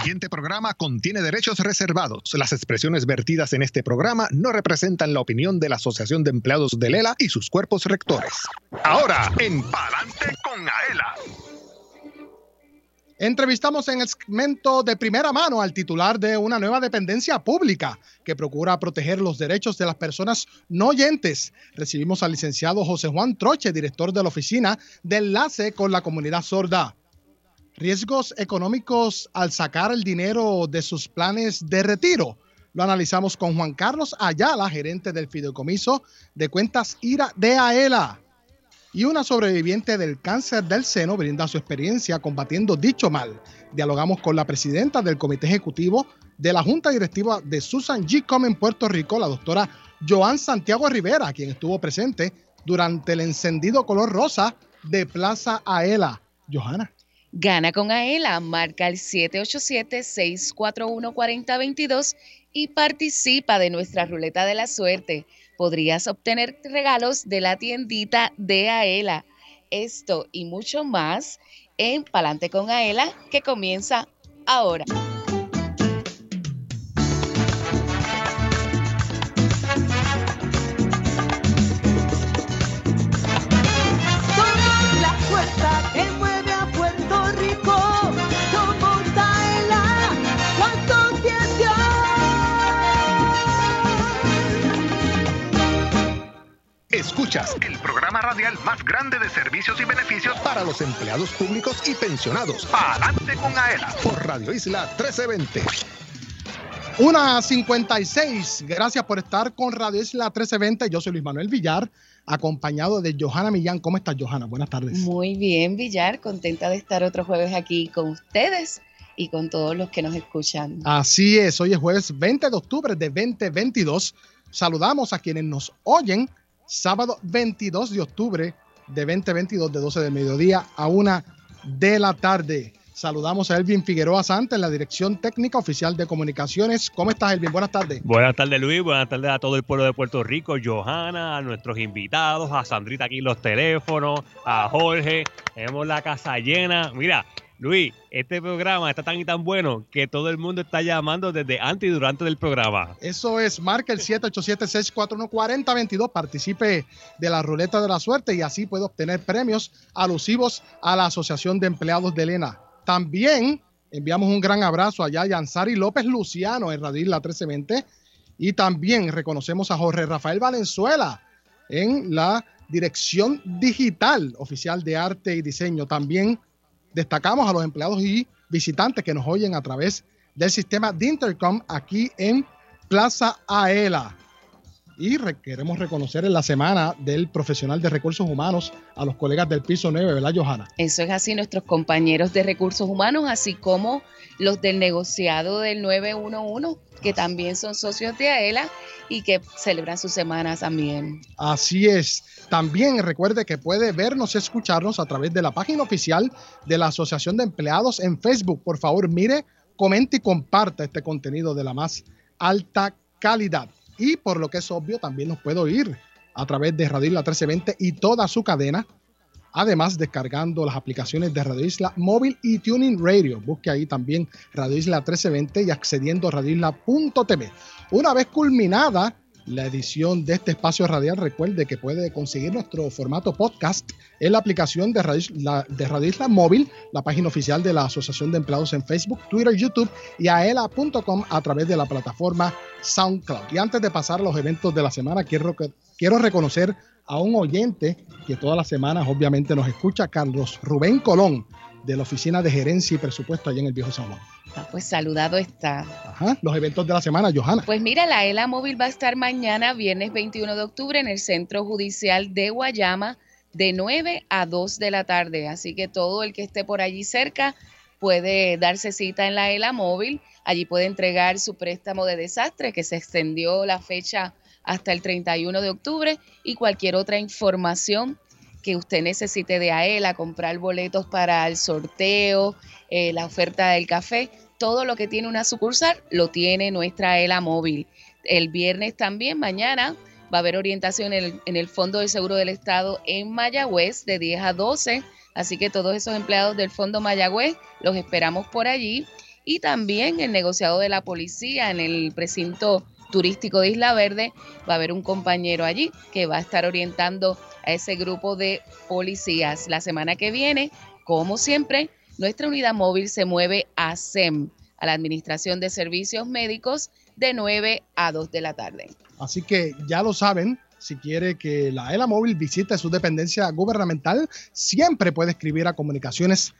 siguiente programa contiene derechos reservados. Las expresiones vertidas en este programa no representan la opinión de la Asociación de Empleados de Lela y sus cuerpos rectores. Ahora, en Palante con Aela. Entrevistamos en el segmento de primera mano al titular de una nueva dependencia pública que procura proteger los derechos de las personas no oyentes. Recibimos al licenciado José Juan Troche, director de la Oficina de Enlace con la Comunidad Sorda. Riesgos económicos al sacar el dinero de sus planes de retiro. Lo analizamos con Juan Carlos Ayala, gerente del Fideicomiso de Cuentas IRA de AELA y una sobreviviente del cáncer del seno brinda su experiencia combatiendo dicho mal. Dialogamos con la presidenta del Comité Ejecutivo de la Junta Directiva de Susan G. Com en Puerto Rico, la doctora Joan Santiago Rivera, quien estuvo presente durante el encendido color rosa de Plaza Aela. Johanna. Gana con Aela, marca el 787-641-4022 y participa de nuestra ruleta de la suerte podrías obtener regalos de la tiendita de Aela. Esto y mucho más en Palante con Aela que comienza ahora. Escuchas el programa radial más grande de servicios y beneficios para los empleados públicos y pensionados. Adelante con AELA por Radio Isla 1320. Una 56. Gracias por estar con Radio Isla 1320. Yo soy Luis Manuel Villar, acompañado de Johanna Millán. ¿Cómo estás, Johanna? Buenas tardes. Muy bien, Villar. Contenta de estar otro jueves aquí con ustedes y con todos los que nos escuchan. Así es. Hoy es jueves 20 de octubre de 2022. Saludamos a quienes nos oyen sábado 22 de octubre de 2022 de 12 del mediodía a 1 de la tarde. Saludamos a Elvin Figueroa Santa en la dirección técnica oficial de comunicaciones. ¿Cómo estás, Elvin? Buenas tardes. Buenas tardes, Luis. Buenas tardes a todo el pueblo de Puerto Rico, Johanna, a nuestros invitados, a Sandrita aquí en los teléfonos, a Jorge. Tenemos la casa llena. Mira, Luis, este programa está tan y tan bueno que todo el mundo está llamando desde antes y durante del programa. Eso es, marca el 787-641-4022, participe de la ruleta de la suerte y así puede obtener premios alusivos a la Asociación de Empleados de Elena. También enviamos un gran abrazo a Yansari López Luciano en Radio La 1320 y también reconocemos a Jorge Rafael Valenzuela en la dirección digital oficial de arte y diseño. También destacamos a los empleados y visitantes que nos oyen a través del sistema de Intercom aquí en Plaza Aela. Y queremos reconocer en la semana del profesional de recursos humanos a los colegas del piso 9, ¿verdad, Johanna? Eso es así, nuestros compañeros de recursos humanos, así como los del negociado del 911, que también son socios de AELA y que celebran su semana también. Así es. También recuerde que puede vernos y escucharnos a través de la página oficial de la Asociación de Empleados en Facebook. Por favor, mire, comente y comparta este contenido de la más alta calidad. Y por lo que es obvio, también nos puede oír a través de Radio Isla 1320 y toda su cadena. Además, descargando las aplicaciones de Radio Isla Móvil y Tuning Radio. Busque ahí también Radio Isla 1320 y accediendo a radioisla.tv. Una vez culminada la edición de este espacio radial, recuerde que puede conseguir nuestro formato podcast en la aplicación de Radio, de Isla Móvil, la página oficial de la Asociación de Empleados en Facebook, Twitter, YouTube y aela.com a través de la plataforma SoundCloud. Y antes de pasar a los eventos de la semana, quiero, quiero reconocer a un oyente que todas las semanas obviamente nos escucha, Carlos Rubén Colón de la Oficina de Gerencia y Presupuesto allá en el Viejo San Juan. Ah, pues saludado está. Ajá, los eventos de la semana, Johanna. Pues mira, la ELA Móvil va a estar mañana, viernes 21 de octubre, en el Centro Judicial de Guayama, de 9 a 2 de la tarde. Así que todo el que esté por allí cerca puede darse cita en la ELA Móvil. Allí puede entregar su préstamo de desastre, que se extendió la fecha hasta el 31 de octubre, y cualquier otra información que usted necesite de AELA, comprar boletos para el sorteo, eh, la oferta del café, todo lo que tiene una sucursal lo tiene nuestra AELA móvil. El viernes también, mañana, va a haber orientación en el, en el Fondo de Seguro del Estado en Mayagüez de 10 a 12. Así que todos esos empleados del Fondo Mayagüez los esperamos por allí. y también el negociado de la policía en el precinto turístico de Isla Verde. Va a haber un compañero allí que va a estar orientando a ese grupo de policías. La semana que viene, como siempre, nuestra unidad móvil se mueve a SEM, a la Administración de Servicios Médicos, de 9 a 2 de la tarde. Así que ya lo saben, si quiere que la ELA móvil visite su dependencia gubernamental, siempre puede escribir a comunicaciones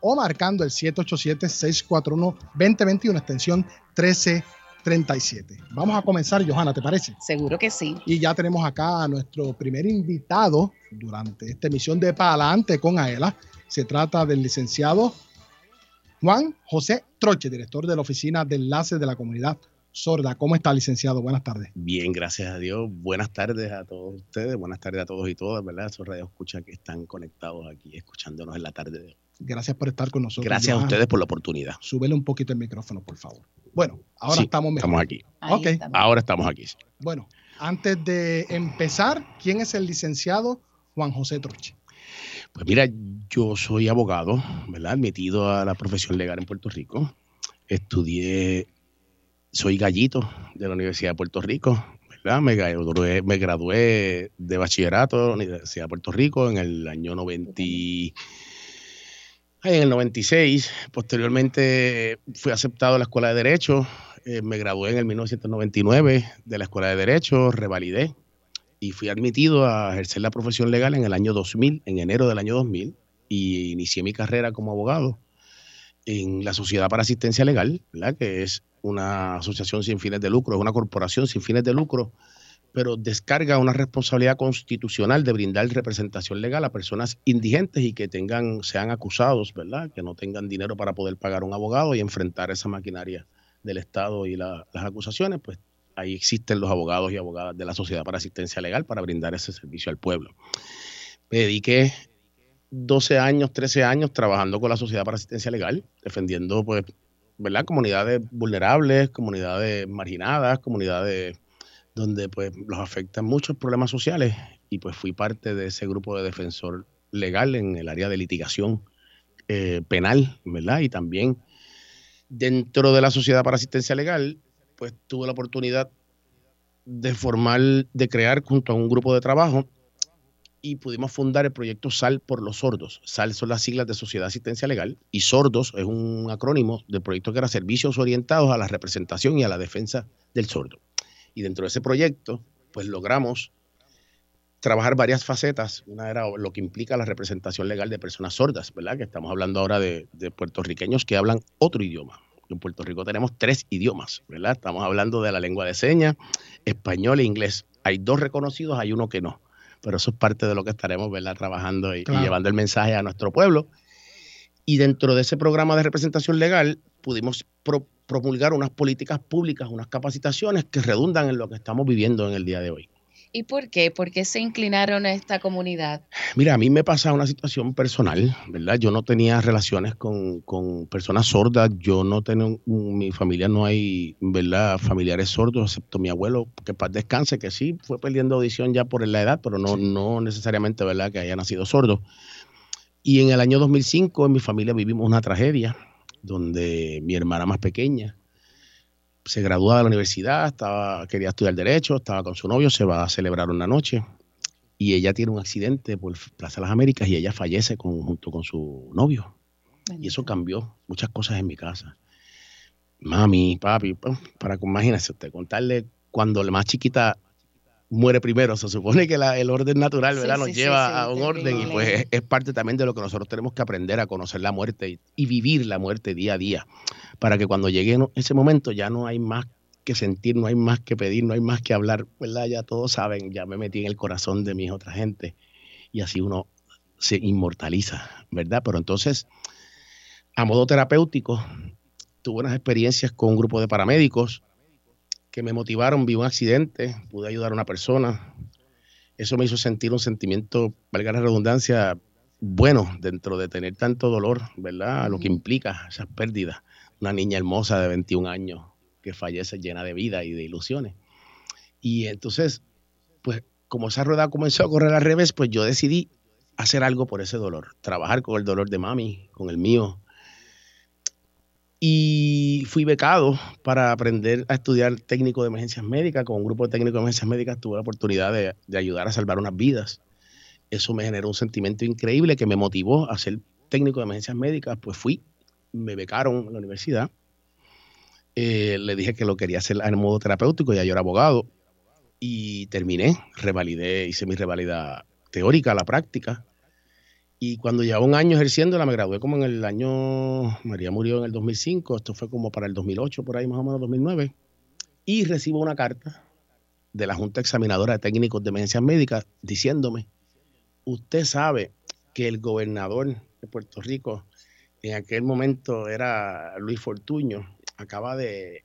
o marcando el 787-641-2021, extensión 1337. Vamos a comenzar, Johanna, ¿te parece? Seguro que sí. Y ya tenemos acá a nuestro primer invitado durante esta emisión de Palante con AELA. Se trata del licenciado Juan José Troche, director de la Oficina de Enlace de la Comunidad Sorda. ¿Cómo está, licenciado? Buenas tardes. Bien, gracias a Dios. Buenas tardes a todos ustedes. Buenas tardes a todos y todas, ¿verdad? Esos radios escucha que están conectados aquí, escuchándonos en la tarde de hoy. Gracias por estar con nosotros. Gracias a ustedes por la oportunidad. Súbele un poquito el micrófono, por favor. Bueno, ahora estamos mejor. Estamos aquí. ok. Ahora estamos aquí. Bueno, antes de empezar, ¿quién es el licenciado Juan José Troche? Pues mira, yo soy abogado, ¿verdad? Admitido a la profesión legal en Puerto Rico. Estudié soy gallito de la Universidad de Puerto Rico, ¿verdad? Me gradué, de bachillerato de la Universidad de Puerto Rico en el año 90, en el 96. Posteriormente fui aceptado a la Escuela de Derecho. Eh, me gradué en el 1999 de la Escuela de Derecho, revalidé y fui admitido a ejercer la profesión legal en el año 2000, en enero del año 2000, y inicié mi carrera como abogado en la Sociedad para Asistencia Legal, ¿verdad? que es una asociación sin fines de lucro, es una corporación sin fines de lucro, pero descarga una responsabilidad constitucional de brindar representación legal a personas indigentes y que tengan, sean acusados, ¿verdad? Que no tengan dinero para poder pagar un abogado y enfrentar esa maquinaria del Estado y las acusaciones, pues ahí existen los abogados y abogadas de la Sociedad para Asistencia Legal para brindar ese servicio al pueblo. Me dediqué 12 años, 13 años trabajando con la Sociedad para Asistencia Legal, defendiendo pues ¿verdad? Comunidades vulnerables, comunidades marginadas, comunidades donde pues los afectan muchos problemas sociales y pues fui parte de ese grupo de defensor legal en el área de litigación eh, penal, ¿verdad? Y también dentro de la Sociedad para Asistencia Legal, pues tuve la oportunidad de formar, de crear junto a un grupo de trabajo y pudimos fundar el proyecto SAL por los sordos. SAL son las siglas de Sociedad Asistencia Legal y sordos es un acrónimo del proyecto que era Servicios Orientados a la Representación y a la Defensa del Sordo. Y dentro de ese proyecto, pues logramos trabajar varias facetas. Una era lo que implica la representación legal de personas sordas, ¿verdad? Que estamos hablando ahora de, de puertorriqueños que hablan otro idioma. En Puerto Rico tenemos tres idiomas, ¿verdad? Estamos hablando de la lengua de señas, español e inglés. Hay dos reconocidos, hay uno que no pero eso es parte de lo que estaremos ¿verdad? trabajando y, llevando el mensaje a nuestro pueblo. Y dentro de ese programa de representación legal pudimos promulgar unas políticas públicas, unas capacitaciones que redundan en lo que estamos viviendo en el día de hoy. ¿Y por qué? ¿Por qué se inclinaron a esta comunidad? Mira, a mí me pasa una situación personal, ¿verdad? Yo no tenía relaciones con, personas sordas, yo no tengo, mi familia no hay, ¿verdad? Familiares sordos, excepto mi abuelo, que paz descanse, que sí fue perdiendo audición ya por la edad, pero no, no necesariamente, ¿verdad? Que haya nacido sordo. Y en el año 2005 en mi familia vivimos una tragedia donde mi hermana más pequeña, se gradúa de la universidad, estaba, quería estudiar Derecho, estaba con su novio, se va a celebrar una noche y ella tiene un accidente por Plaza de las Américas y ella fallece junto con su novio. Y eso cambió muchas cosas en mi casa. Mami, papi, para que imagínese usted, contarle cuando la más chiquita muere primero, se supone que el orden natural ¿verdad? nos lleva a un orden y pues es, parte también de lo que nosotros tenemos que aprender a conocer la muerte y vivir la muerte día a día para que cuando llegue ese momento ya no hay más que sentir, no hay más que pedir, no hay más que hablar, ¿verdad? Ya todos saben, ya me metí en el corazón de mi otra gente y así uno se inmortaliza, ¿verdad? Pero entonces, a modo terapéutico, tuve unas experiencias con un grupo de paramédicos que me motivaron, vi un accidente, pude ayudar a una persona. Eso me hizo sentir un sentimiento, valga la redundancia, bueno dentro de tener tanto dolor, ¿verdad? Lo que implica esas pérdidas una niña hermosa de 21 años que fallece llena de vida y de ilusiones. Y entonces, pues como esa rueda comenzó a correr al revés, pues yo decidí hacer algo por ese dolor, trabajar con el dolor de mami, con el mío, Y fui becado para aprender a estudiar técnico de emergencias médicas. Con un grupo de técnicos de emergencias médicas tuve la oportunidad de, ayudar a salvar unas vidas. Eso me generó un sentimiento increíble que me motivó a ser técnico de emergencias médicas. Pues fui, me becaron en la universidad. Eh, le dije que lo quería hacer en modo terapéutico, ya yo era abogado. Y terminé, revalidé, hice mi revalida teórica, la práctica. Y cuando llevaba un año ejerciéndola, me gradué como en el año, María murió en el 2005, esto fue como para el 2008, por ahí más o menos 2009. Y recibo una carta de la Junta Examinadora de Técnicos de Emergencias Médicas diciéndome, usted sabe que el gobernador de Puerto Rico en aquel momento era Luis Fortuño, acaba de,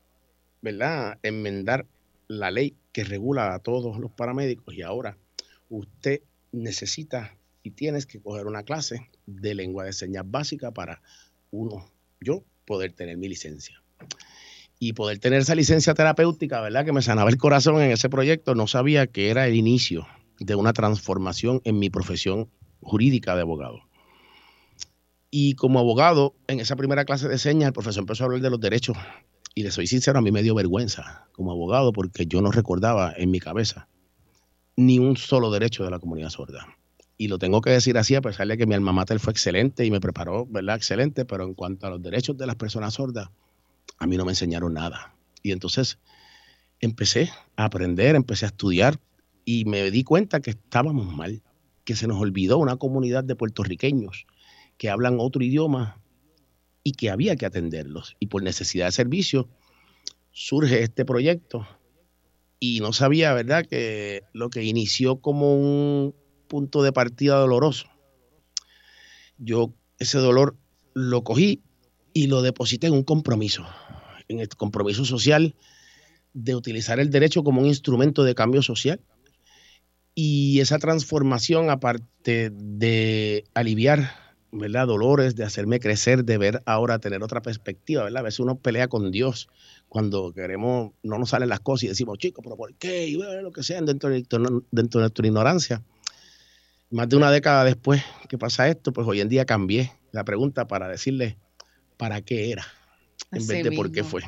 ¿verdad?, enmendar la ley que regula a todos los paramédicos y ahora usted necesita y tienes que coger una clase de lengua de señas básica para uno, yo, poder tener mi licencia. Y poder tener esa licencia terapéutica, ¿verdad? Que me sanaba el corazón en ese proyecto, no sabía que era el inicio de una transformación en mi profesión jurídica de abogado. Y como abogado, en esa primera clase de señas, el profesor empezó a hablar de los derechos. Y le soy sincero, a mí me dio vergüenza como abogado porque yo no recordaba en mi cabeza ni un solo derecho de la comunidad sorda. Y lo tengo que decir así, a pesar de que mi alma mater fue excelente y me preparó, ¿verdad? Excelente, pero en cuanto a los derechos de las personas sordas, a mí no me enseñaron nada. Y entonces empecé a aprender, empecé a estudiar y me di cuenta que estábamos mal, que se nos olvidó una comunidad de puertorriqueños que hablan otro idioma y que había que atenderlos. Y por necesidad de servicio surge este proyecto y no sabía, ¿verdad?, que lo que inició como un punto de partida doloroso, yo ese dolor lo cogí y lo deposité en un compromiso, en el compromiso social de utilizar el derecho como un instrumento de cambio social. Y esa transformación, aparte de aliviar ¿verdad? dolores, de hacerme crecer, de ver ahora, tener otra perspectiva, ¿verdad? A veces uno pelea con Dios cuando queremos, no nos salen las cosas y decimos, chicos, pero ¿por qué? Y lo que sea, dentro de, dentro de nuestra ignorancia más de una década después que pasa esto, pues hoy en día cambié la pregunta para decirle para qué era, en vez de por qué fue.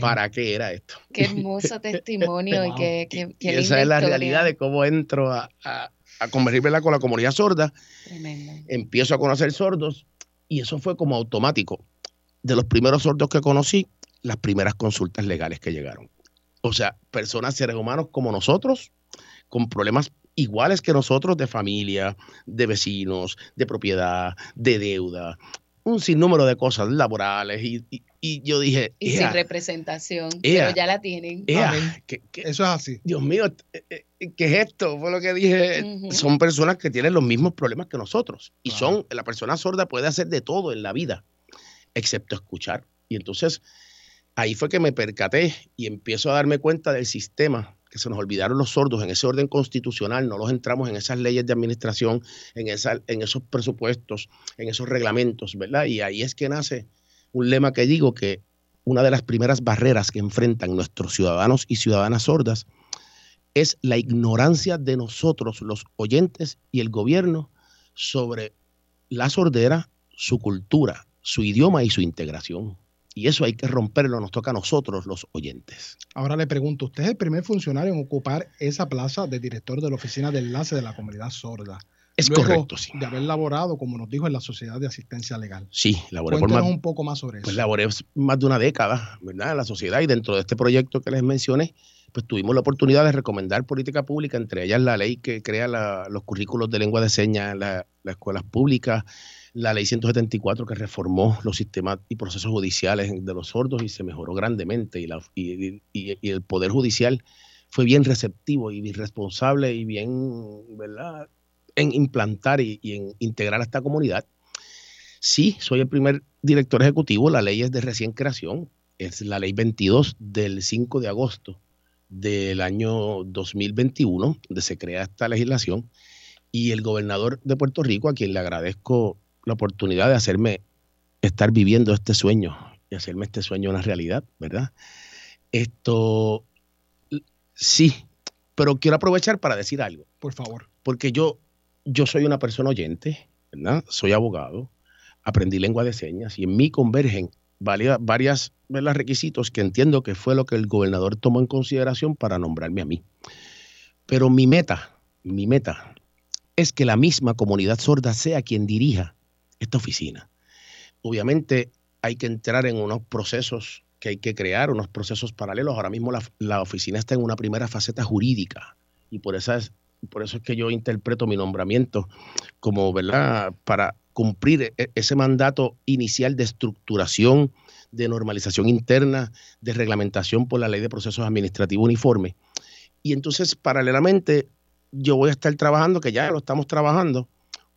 ¿Para qué era esto? Qué hermoso testimonio y qué, qué, y esa es la realidad de cómo entro a, a, convertirme con la comunidad sorda. Empiezo a conocer sordos y eso fue como automático. De los primeros sordos que conocí, las primeras consultas legales que llegaron. O sea, personas, seres humanos como nosotros, con problemas iguales que nosotros de familia, de vecinos, de propiedad, de deuda, un sinnúmero de cosas laborales y, yo dije... Y sin representación, pero ya la tienen. Eso es así. Dios mío, eh, eh, ¿qué es esto? Fue lo que dije. Son personas que tienen los mismos problemas que nosotros. Y son, la persona sorda puede hacer de todo en la vida, excepto escuchar. Y entonces ahí fue que me percaté y empiezo a darme cuenta del sistema que se nos olvidaron los sordos en ese orden constitucional, no los entramos en esas leyes de administración, en, en esos presupuestos, en esos reglamentos, ¿verdad? Y ahí es que nace un lema que digo que una de las primeras barreras que enfrentan nuestros ciudadanos y ciudadanas sordas es la ignorancia de nosotros, los oyentes y el gobierno, sobre la sordera, su cultura, su idioma y su integración. Y eso hay que romperlo, nos toca a nosotros los oyentes. Ahora le pregunto, usted es el primer funcionario en ocupar esa plaza de director de la Oficina de Enlace de la Comunidad Sorda. Es correcto, sí. De haber laborado, como nos dijo, en la Sociedad de Asistencia Legal. Sí, laboré por más, un poco más sobre pues eso. laboré más de una década, ¿verdad? En la sociedad y dentro de este proyecto que les mencioné, pues tuvimos la oportunidad de recomendar política pública, entre ellas la ley que crea los currículos de lengua de señas en las escuelas públicas, la ley 174 que reformó los sistemas y procesos judiciales de los sordos y se mejoró grandemente y, el Poder Judicial fue bien receptivo y responsable y bien, ¿verdad?, en implantar y, en integrar a esta comunidad. Sí, soy el primer director ejecutivo, la ley es de recién creación, es la ley 22 del 5 de agosto del año 2021, donde se crea esta legislación, y el gobernador de Puerto Rico, a quien le agradezco la oportunidad de hacerme estar viviendo este sueño y hacerme este sueño una realidad, ¿verdad? Esto sí, pero quiero aprovechar para decir algo. Por favor. Porque yo, yo soy una persona oyente, ¿verdad? Soy abogado, aprendí lengua de señas y en mí convergen varias, varias requisitos que entiendo que fue lo que el gobernador tomó en consideración para nombrarme a mí. Pero mi meta, mi meta es que la misma comunidad sorda sea quien dirija esta oficina. Obviamente hay que entrar en unos procesos que hay que crear, unos procesos paralelos. Ahora mismo la, la oficina está en una primera faceta jurídica y por, esa es, por eso es que yo interpreto mi nombramiento como, ¿verdad?, para cumplir e, ese mandato inicial de estructuración, de normalización interna, de reglamentación por la ley de procesos administrativos uniforme. Y entonces, paralelamente, yo voy a estar trabajando, que ya lo estamos trabajando,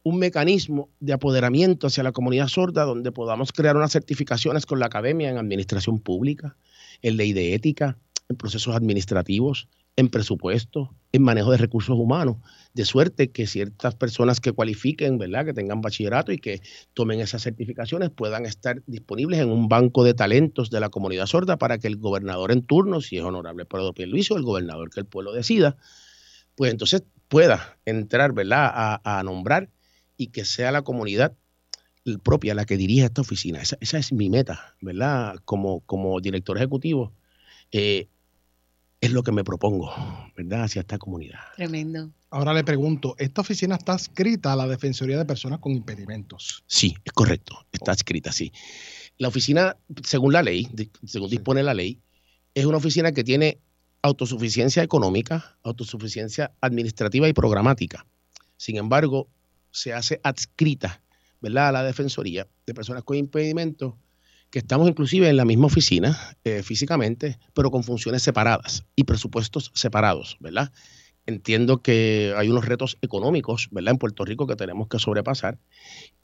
un mecanismo de apoderamiento hacia la comunidad sorda donde podamos crear unas certificaciones con la academia en administración pública, en ley de ética, en procesos administrativos, en presupuesto, en manejo de recursos humanos, de suerte que ciertas personas que cualifiquen, ¿verdad? que tengan bachillerato y que tomen esas certificaciones puedan estar disponibles en un banco de talentos de la comunidad sorda para que el gobernador en turno, si es honorable Pedro Pierluisi o el gobernador que el pueblo decida, pues entonces pueda entrar, ¿verdad?, a, nombrar y que sea la comunidad propia la que dirija esta oficina. Esa, es mi meta, ¿verdad? Como, como director ejecutivo, eh, es lo que me propongo, ¿verdad? Hacia esta comunidad. Tremendo. Ahora le pregunto, ¿esta oficina está escrita a la Defensoría de Personas con Impedimentos? Sí, es correcto, está escrita, sí. La oficina, según la ley, según dispone la ley, es una oficina que tiene autosuficiencia económica, autosuficiencia administrativa y programática. Sin embargo, se hace adscrita, ¿verdad?, a la Defensoría de Personas con Impedimentos que estamos inclusive en la misma oficina eh, físicamente, pero con funciones separadas y presupuestos separados, ¿verdad? Entiendo que hay unos retos económicos, ¿verdad? En Puerto Rico que tenemos que sobrepasar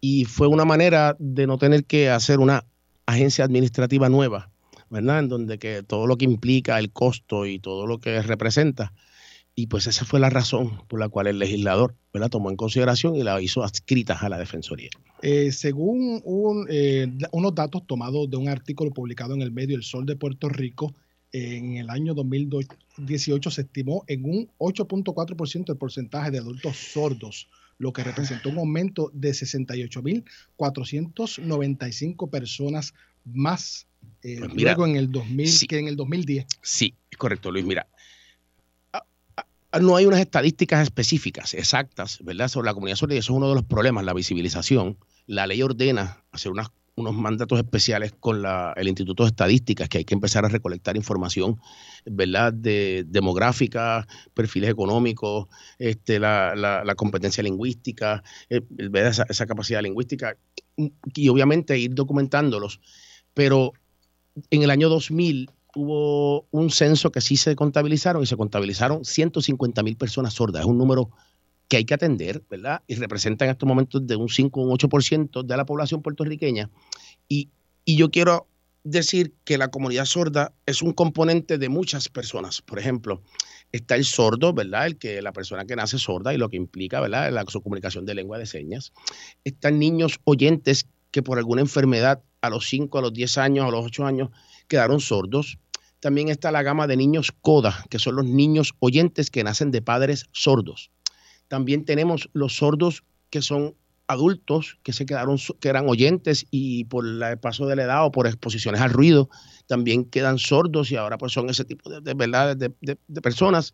y fue una manera de no tener que hacer una agencia administrativa nueva, ¿verdad? En donde que todo lo que implica el costo y todo lo que representa y pues esa fue la razón por la cual el legislador la tomó en consideración y la hizo adscrita a la Defensoría. Eh, según eh, unos datos tomados de un artículo publicado en el medio El Sol de Puerto Rico, en el año 2018 se estimó en un 8.4% el porcentaje de adultos sordos, lo que representó un aumento de 68.495 personas más eh, pues luego en el 2000 que en el 2010. Sí, es correcto, Luis. Mira, no hay unas estadísticas específicas, exactas, ¿verdad?, sobre la comunidad sorda y eso es uno de los problemas, la visibilización. La ley ordena hacer unos mandatos especiales con el Instituto de Estadísticas, que hay que empezar a recolectar información, ¿verdad?, de demográfica, perfiles económicos, este, la, competencia lingüística, eh, esa, esa capacidad lingüística, y obviamente ir documentándolos. Pero en el año 2000 hubo un censo que sí se contabilizaron y se contabilizaron 150 mil personas sordas. Es un número que hay que atender, ¿verdad? Y representa en estos momentos de un 5 o un 8% de la población puertorriqueña. Y, y yo quiero decir que la comunidad sorda es un componente de muchas personas. Por ejemplo, está el sordo, ¿verdad? El que la persona que nace sorda y lo que implica, ¿verdad? La su comunicación de lengua de señas. Están niños oyentes que por alguna enfermedad a los 5, a los 10 años, a los 8 años quedaron sordos también está la gama de niños CODA, que son los niños oyentes que nacen de padres sordos. También tenemos los sordos que son adultos que se quedaron que eran oyentes y por el paso de la edad o por exposiciones al ruido también quedan sordos y ahora pues son ese tipo de, de, personas.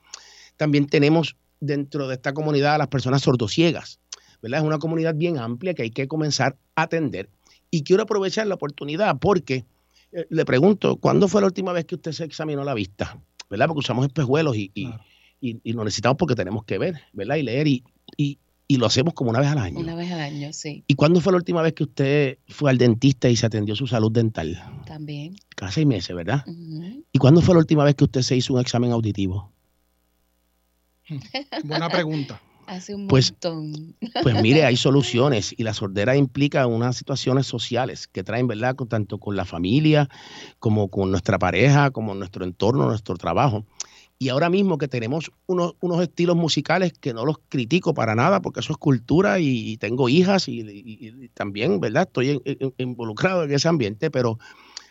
También tenemos dentro de esta comunidad a las personas sordociegas. ¿verdad? Es una comunidad bien amplia que hay que comenzar a atender. Y quiero aprovechar la oportunidad porque eh, le pregunto, ¿cuándo fue la última vez que usted se examinó la vista? ¿Verdad? Porque usamos espejuelos y, y, lo necesitamos porque tenemos que ver, ¿verdad? Y leer y, y, lo hacemos como una vez al año. Una vez al año, sí. ¿Y cuándo fue la última vez que usted fue al dentista y se atendió su salud dental? También. Cada seis meses, ¿verdad? ¿Y cuándo fue la última vez que usted se hizo un examen auditivo? Buena pregunta. Hace un pues, montón. Pues mire, hay soluciones y la sordera implica unas situaciones sociales que traen, ¿verdad? tanto con la familia como con nuestra pareja, como nuestro entorno, nuestro trabajo. Y ahora mismo que tenemos unos, unos estilos musicales que no los critico para nada, porque eso es cultura y, tengo hijas y, también, ¿verdad? Estoy involucrado en ese ambiente, pero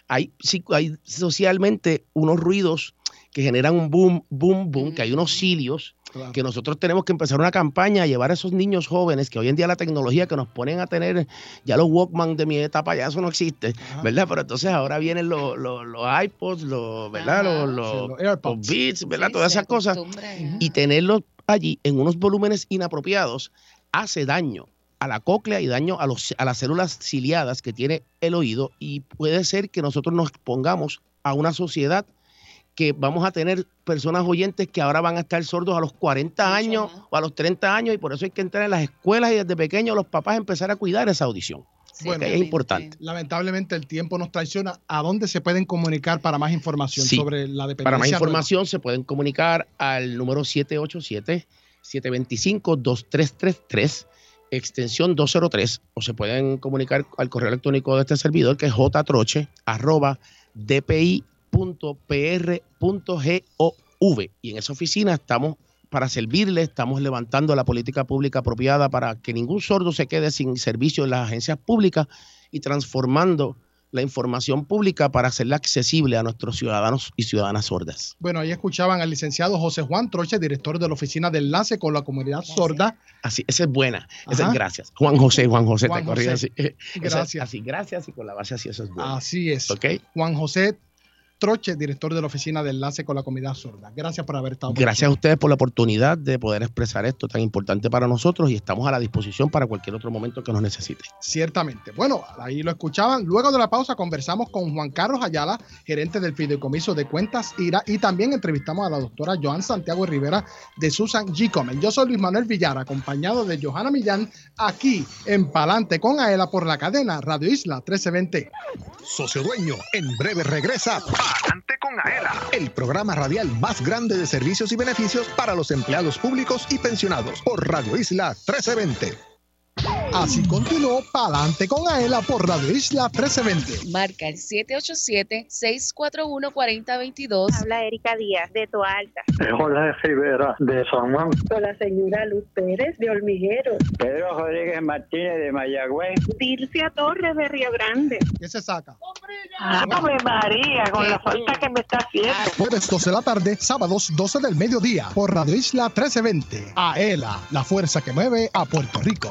hay, hay socialmente unos ruidos que generan un boom, boom, boom, que hay unos cilios Claro. que nosotros tenemos que empezar una campaña a llevar a esos niños jóvenes que hoy en día la tecnología que nos ponen a tener, ya los Walkman de mi etapa ya eso no existe, Ajá. ¿verdad? Pero entonces ahora vienen los, los, los iPods, los, ¿verdad? Los, los, Sí, los los AirPods. Beats, ¿verdad? Sí, Todas esas cosas. ajá. Y tenerlos allí en unos volúmenes inapropiados hace daño a la cóclea y daño a, los, a las células ciliadas que tiene el oído y puede ser que nosotros nos pongamos a una sociedad que vamos a tener personas oyentes que ahora van a estar sordos a los 40 Mucho años más. o a los 30 años y por eso hay que entrar en las escuelas y desde pequeños los papás empezar a cuidar esa audición. Bueno, es importante. Lamentablemente el tiempo nos traiciona. ¿A dónde se pueden comunicar para más información Sí. sobre la dependencia? Para más nueva? información se pueden comunicar al número 787-725-2333, extensión 203, o se pueden comunicar al correo electrónico de este servidor que es jtroche arroba dpi.pr.gov. Y en esa oficina estamos para servirle, estamos levantando la política pública apropiada para que ningún sordo se quede sin servicio en las agencias públicas y transformando la información pública para hacerla accesible a nuestros ciudadanos y ciudadanas sordas. Bueno, ahí escuchaban al licenciado José Juan Troche, director de la Oficina de Enlace con la Comunidad Gracias. Sorda. Así, esa es buena. Esa es gracias. Juan José, Juan José, Juan te corrí así. Es Gracias. Así, gracias y con la base así, eso es bueno. Así es. ¿Ok? Juan José Troche, director de la Oficina de Enlace con la Comunidad Sorda. Gracias por haber estado Gracias a ustedes por la oportunidad de poder expresar esto tan importante para nosotros y estamos a la disposición para cualquier otro momento que nos necesite. Ciertamente. Bueno, ahí lo escuchaban. Luego de la pausa conversamos con Juan Carlos Ayala, gerente del Fideicomiso de Cuentas IRA, y también entrevistamos a la doctora Joan Santiago Rivera de Susan G. Comen. Yo soy Luis Manuel Villar, acompañado de Johanna Millán, aquí en Palante con Aela por la cadena Radio Isla 1320. Socio Dueño, en breve regresa Adelante con Aela, el programa radial más grande de servicios y beneficios para los empleados públicos y pensionados por Radio Isla 1320. Así continuó Palante con Aela por Radio Isla 1320. Marca el 787-641-4022. Habla Erika Díaz de Toa Alta. Jorge Rivera de San Juan, Con la señora Luz Pérez de Olmiguero. Pedro Rodríguez Martínez de Mayagüez, Dircia Torres de Río Grande. ¿Qué se saca? Ave María, con la falta que me está haciendo. Jueves 12 de la tarde, sábados 12 del mediodía por Radio Isla 1320. Aela, la fuerza que mueve a Puerto Rico.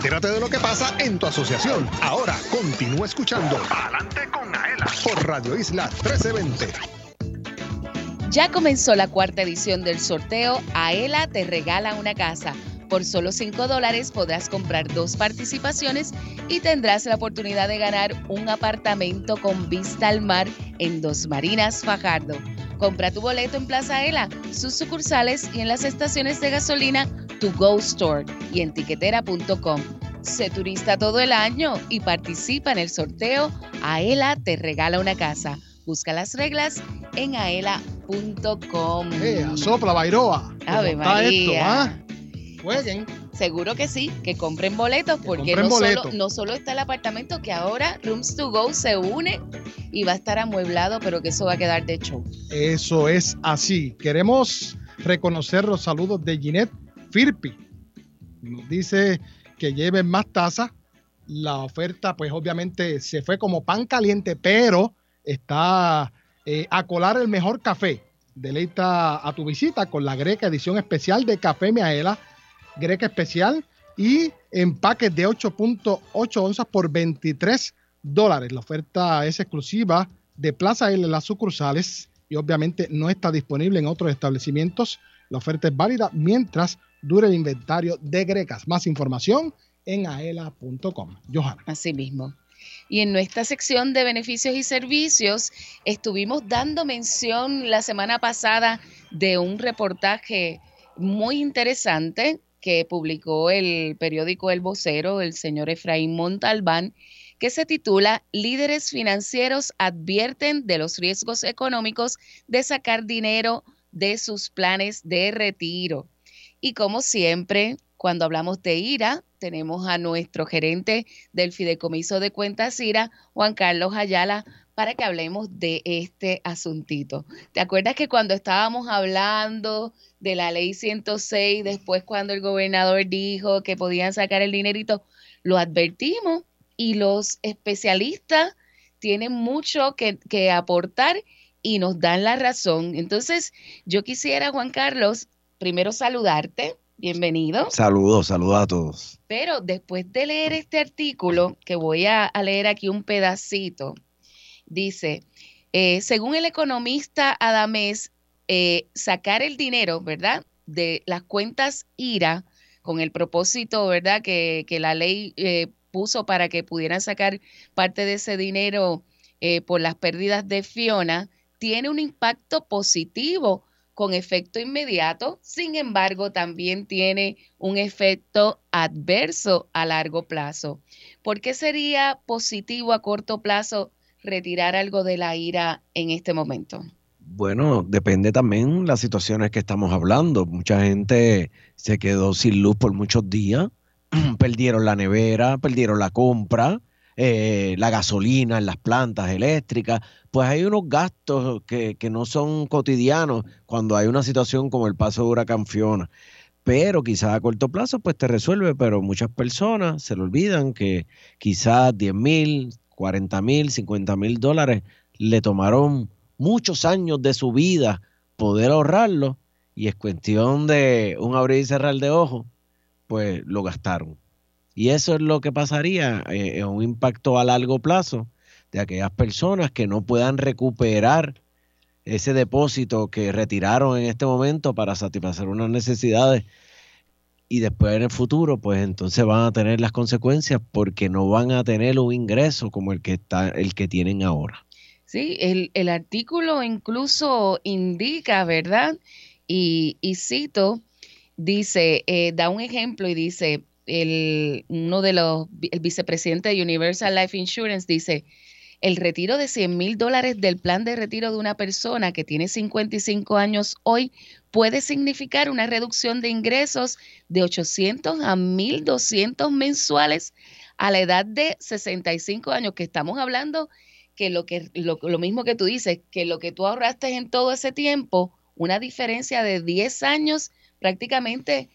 Entérate de lo que pasa en tu asociación. Ahora continúa escuchando Adelante con Aela por Radio Isla 1320. Ya comenzó la cuarta edición del sorteo Aela te regala una casa. Por solo 5 dólares podrás comprar dos participaciones y tendrás la oportunidad de ganar un apartamento con vista al mar en Dos Marinas, Fajardo. Compra tu boleto en Plaza Aela, sus sucursales y en las estaciones de gasolina To Go Store y en tiquetera.com. Sé turista todo el año y participa en el sorteo Aela te regala una casa. Busca las reglas en aela.com. Eh, sopla, Bairoa. Ave ¿Cómo está esto, María. ah? Jueguen. Seguro que sí, que compren boletos porque compren no. Solo, no solo está el apartamento que ahora Rooms to Go se une y va a estar amueblado, pero que eso va a quedar de show. Eso es así. Queremos reconocer los saludos de Ginette Firpi. Nos dice que lleven más tazas. La oferta, pues obviamente se fue como pan caliente, pero está eh, a colar el mejor café. Deleita a tu visita con la Greca edición especial de Café Miaela, Greca especial y empaques de 8.8 onzas por 23 dólares. La oferta es exclusiva de Plaza L en las sucursales y obviamente no está disponible en otros establecimientos. La oferta es válida mientras dure el inventario de Grecas. Más información en aela.com. Johanna. Así mismo. Y en nuestra sección de beneficios y servicios estuvimos dando mención la semana pasada de un reportaje muy interesante que publicó el periódico El Vocero, el señor Efraín Montalbán, que se titula Líderes financieros advierten de los riesgos económicos de sacar dinero de sus planes de retiro. Y como siempre, cuando hablamos de IRA, tenemos a nuestro gerente del Fideicomiso de Cuentas IRA, Juan Carlos Ayala, para que hablemos de este asuntito. ¿Te acuerdas que cuando estábamos hablando de la ley 106, después cuando el gobernador dijo que podían sacar el dinerito, lo advertimos y los especialistas tienen mucho que, que aportar y nos dan la razón. Entonces, yo quisiera, Juan Carlos, primero saludarte. Bienvenido. Saludos, saludos a todos. Pero después de leer este artículo, que voy a, a leer aquí un pedacito, dice, eh, según el economista Adamés, eh, sacar el dinero, ¿verdad? De las cuentas IRA, con el propósito, ¿verdad? Que, que la ley eh, puso para que pudieran sacar parte de ese dinero eh, por las pérdidas de Fiona, tiene un impacto positivo con efecto inmediato, sin embargo, también tiene un efecto adverso a largo plazo. ¿Por qué sería positivo a corto plazo retirar algo de la ira en este momento? Bueno, depende también las situaciones que estamos hablando. Mucha gente se quedó sin luz por muchos días, perdieron la nevera, perdieron la compra, eh, la gasolina en las plantas eléctricas. Pues hay unos gastos que, no son cotidianos cuando hay una situación como el paso de huracán Fiona. Pero quizás a corto plazo pues te resuelve, pero muchas personas se le olvidan que quizás 10 mil, 40 mil, 50 mil dólares le tomaron muchos años de su vida poder ahorrarlo y es cuestión de un abrir y cerrar de ojos, pues lo gastaron. Y eso es lo que pasaría eh, un impacto a largo plazo de aquellas personas que no puedan recuperar ese depósito que retiraron en este momento para satisfacer unas necesidades y después en el futuro, pues entonces van a tener las consecuencias porque no van a tener un ingreso como el que está, el que tienen ahora. Sí, el, el artículo incluso indica, ¿verdad? Y, y cito, dice, eh, da un ejemplo y dice, el, uno de los, el vicepresidente de Universal Life Insurance dice, el retiro de 100 mil dólares del plan de retiro de una persona que tiene 55 años hoy puede significar una reducción de ingresos de 800 a 1.200 mensuales a la edad de 65 años, que estamos hablando que lo, que lo, lo mismo que tú dices, que lo que tú ahorraste en todo ese tiempo, una diferencia de 10 años, prácticamente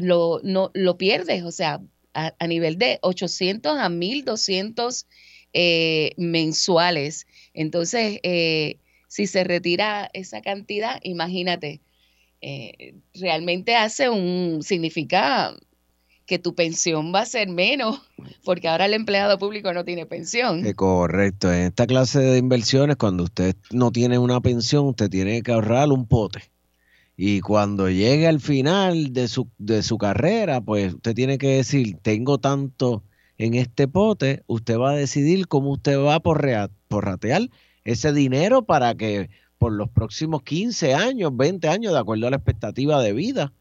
lo, no, lo pierdes, o sea, a, a nivel de 800 a 1.200 eh, mensuales. Entonces, eh, si se retira esa cantidad, imagínate, eh, realmente hace un, significa que tu pensión va a ser menos, porque ahora el empleado público no tiene pensión. Eh, correcto. En esta clase de inversiones, cuando usted no tiene una pensión, usted tiene que ahorrar un pote. Y cuando llegue al final de su, de su carrera, pues usted tiene que decir, tengo tanto en este pote, usted va a decidir cómo usted va a porrea- porratear ese dinero para que por los próximos 15 años, 20 años, de acuerdo a la expectativa de vida,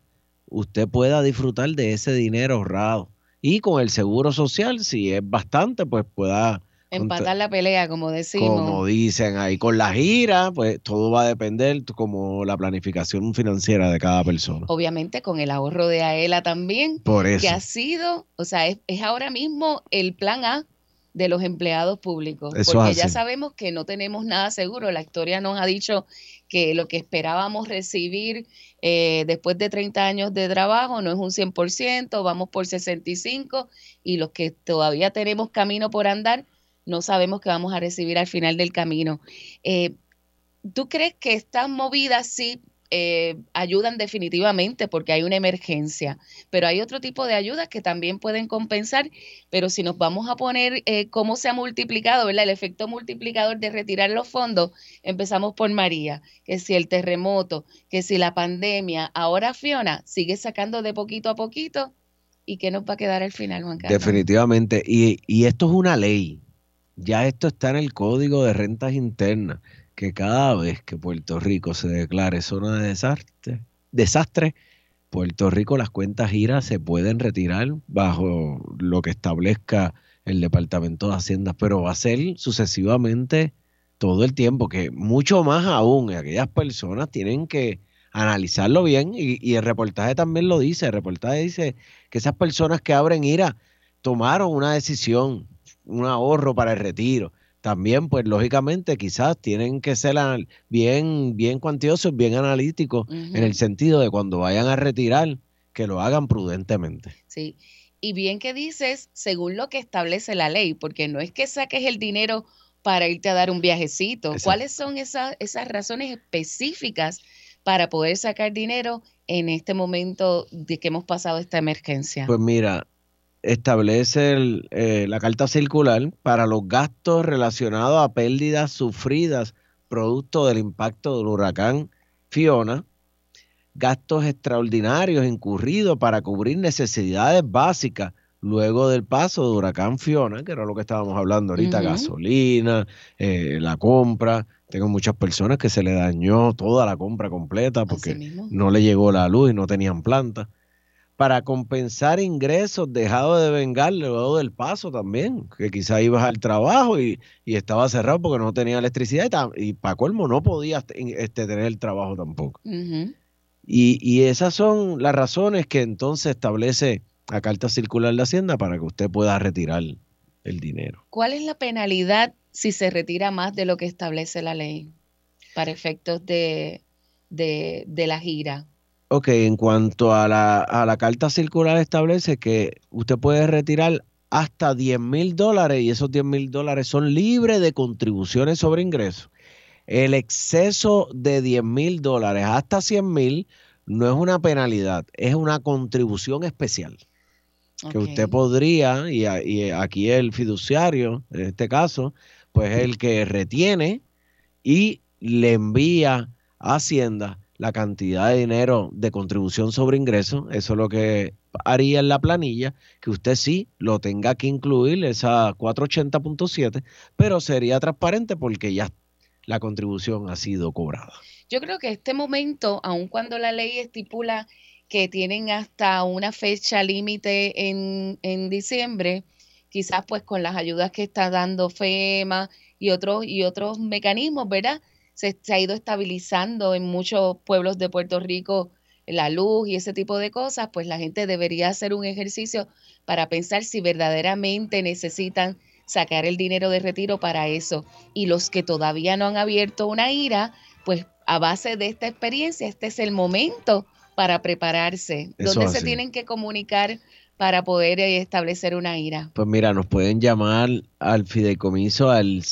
usted pueda disfrutar de ese dinero ahorrado. Y con el seguro social, si es bastante, pues pueda Empatar la pelea, como decimos. como dicen ahí, con la gira, pues todo va a depender como la planificación financiera de cada persona. Obviamente con el ahorro de AELA también, Por que eso. ha sido, o sea, es, es ahora mismo el plan A de los empleados públicos, Eso porque ya sabemos que no tenemos nada seguro. La historia nos ha dicho que lo que esperábamos recibir eh, después de 30 años de trabajo no es un 100%, vamos por 65 y los que todavía tenemos camino por andar, no sabemos qué vamos a recibir al final del camino. Eh, ¿Tú crees que estas movidas sí eh, ayudan definitivamente porque hay una emergencia? Pero hay otro tipo de ayudas que también pueden compensar, pero si nos vamos a poner eh, cómo se ha multiplicado, ¿verdad? El efecto multiplicador de retirar los fondos, empezamos por María, que si el terremoto, que si la pandemia, ahora Fiona sigue sacando de poquito a poquito. ¿Y qué nos va a quedar al final, Juan Carlos? Definitivamente. Y, y esto es una ley. Ya esto está en el Código de Rentas Internas, que cada vez que Puerto Rico se declare zona de desastre, Puerto Rico las cuentas giras se pueden retirar bajo lo que establezca el Departamento de Hacienda, pero va a ser sucesivamente todo el tiempo, que mucho más aún, aquellas personas tienen que analizarlo bien y, y el reportaje también lo dice, el reportaje dice que esas personas que abren IRA tomaron una decisión, un ahorro para el retiro. También, pues lógicamente, quizás tienen que ser bien, bien cuantiosos, bien analíticos, en el sentido de cuando vayan a retirar, que lo hagan prudentemente. Sí. Y bien que dices, según lo que establece la ley, porque no es que saques el dinero para irte a dar un viajecito. Exacto. ¿Cuáles son esas, esas razones específicas para poder sacar dinero en este momento de que hemos pasado esta emergencia? Pues mira, establece el, eh, la carta circular para los gastos relacionados a pérdidas sufridas producto del impacto del huracán Fiona, gastos extraordinarios incurridos para cubrir necesidades básicas luego del paso de huracán Fiona, que era lo que estábamos hablando ahorita, gasolina, eh, la compra. Tengo muchas personas que se le dañó toda la compra completa porque no le llegó la luz y no tenían planta para compensar ingresos dejados de vengar luego del paso también, que quizá ibas al trabajo y, y estaba cerrado porque no tenía electricidad y, y para colmo no podías este, tener el trabajo tampoco. Y, y esas son las razones que entonces establece la Carta Circular de Hacienda para que usted pueda retirar el dinero. ¿Cuál es la penalidad si se retira más de lo que establece la ley para efectos de, de, de la gira? Ok, en cuanto a la, a la Carta Circular establece que usted puede retirar hasta 10 mil dólares y esos 10 mil dólares son libres de contribuciones sobre ingresos. El exceso de 10 mil dólares hasta 100 mil no es una penalidad, es una contribución especial que usted podría, y, y aquí el fiduciario, en este caso, pues es el que retiene y le envía a Hacienda la cantidad de dinero de contribución sobre ingresos. Eso es lo que haría en la planilla, que usted sí lo tenga que incluir, esa 480.7, pero sería transparente porque ya la contribución ha sido cobrada. Yo creo que este momento, aun cuando la ley estipula que tienen hasta una fecha límite en, en diciembre, quizás pues con las ayudas que está dando FEMA y otros, y otros mecanismos, ¿verdad? Se, se ha ido estabilizando en muchos pueblos de Puerto Rico la luz y ese tipo de cosas, pues la gente debería hacer un ejercicio para pensar si verdaderamente necesitan sacar el dinero de retiro para eso. Y los que todavía no han abierto una IRA, pues a base de esta experiencia, este es el momento para prepararse. Eso ¿Dónde se tienen que comunicar para poder eh, establecer una IRA? Pues mira, nos pueden llamar al fideicomiso al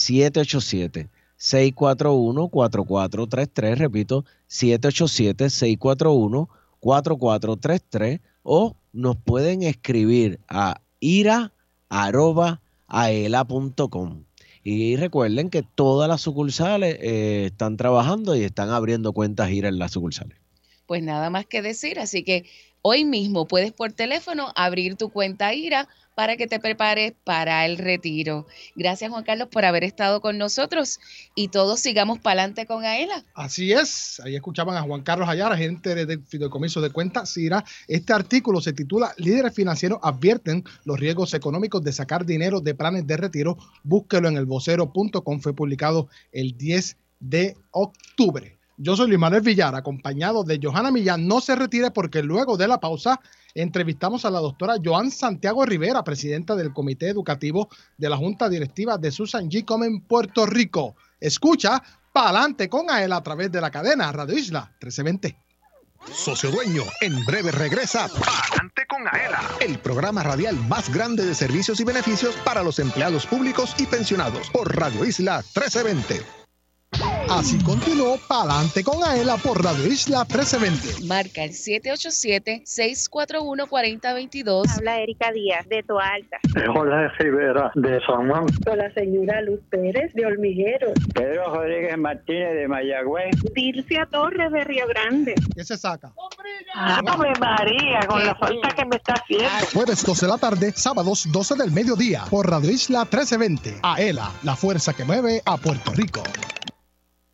787-641-4433, repito, 787-641-4433, o nos pueden escribir a ira.aela.com. Y recuerden que todas las sucursales eh, están trabajando y están abriendo cuentas IRA en las sucursales. Pues nada más que decir, así que hoy mismo puedes por teléfono abrir tu cuenta IRA para que te prepares para el retiro. Gracias Juan Carlos por haber estado con nosotros y todos sigamos para adelante con AELA. Así es, ahí escuchaban a Juan Carlos Ayala, agente de fideicomiso de cuenta CIRA. Este artículo se titula Líderes financieros advierten los riesgos económicos de sacar dinero de planes de retiro. Búsquelo en el vocero.com, fue publicado el 10 de octubre. Yo soy Luis Manuel Villar, acompañado de Johanna Millán. No se retire porque luego de la pausa entrevistamos a la doctora Joan Santiago Rivera, presidenta del Comité Educativo de la Junta Directiva de Susan G. Comen Puerto Rico. Escucha Pa'lante con AEL a través de la cadena Radio Isla 1320. Socio Dueño, en breve regresa Pa'lante con AELA, el programa radial más grande de servicios y beneficios para los empleados públicos y pensionados por Radio Isla 1320. Así continuó Palante con Aela por Radio Isla 1320. Marca el 787-641-4022. Habla Erika Díaz de Toalta. Jorge Rivera de San Juan. Con la señora Luz Pérez de Hormiguero. Pedro Rodríguez Martínez de Mayagüez. Dircia Torres de Río Grande. ¿Qué se saca? ¡Ave María! Con la falta que me está haciendo. Jueves 12 de la tarde, sábados 12 del mediodía por Radio Isla 1320. Aela, la fuerza que mueve a Puerto Rico.